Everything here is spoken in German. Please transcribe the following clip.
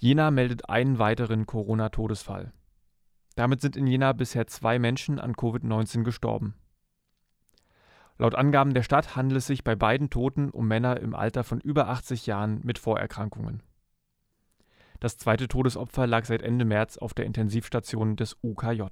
Jena meldet einen weiteren Corona-Todesfall. Damit sind in Jena bisher zwei Menschen an Covid-19 gestorben. Laut Angaben der Stadt handelt es sich bei beiden Toten um Männer im Alter von über 80 Jahren mit Vorerkrankungen. Das zweite Todesopfer lag seit Ende März auf der Intensivstation des UKJ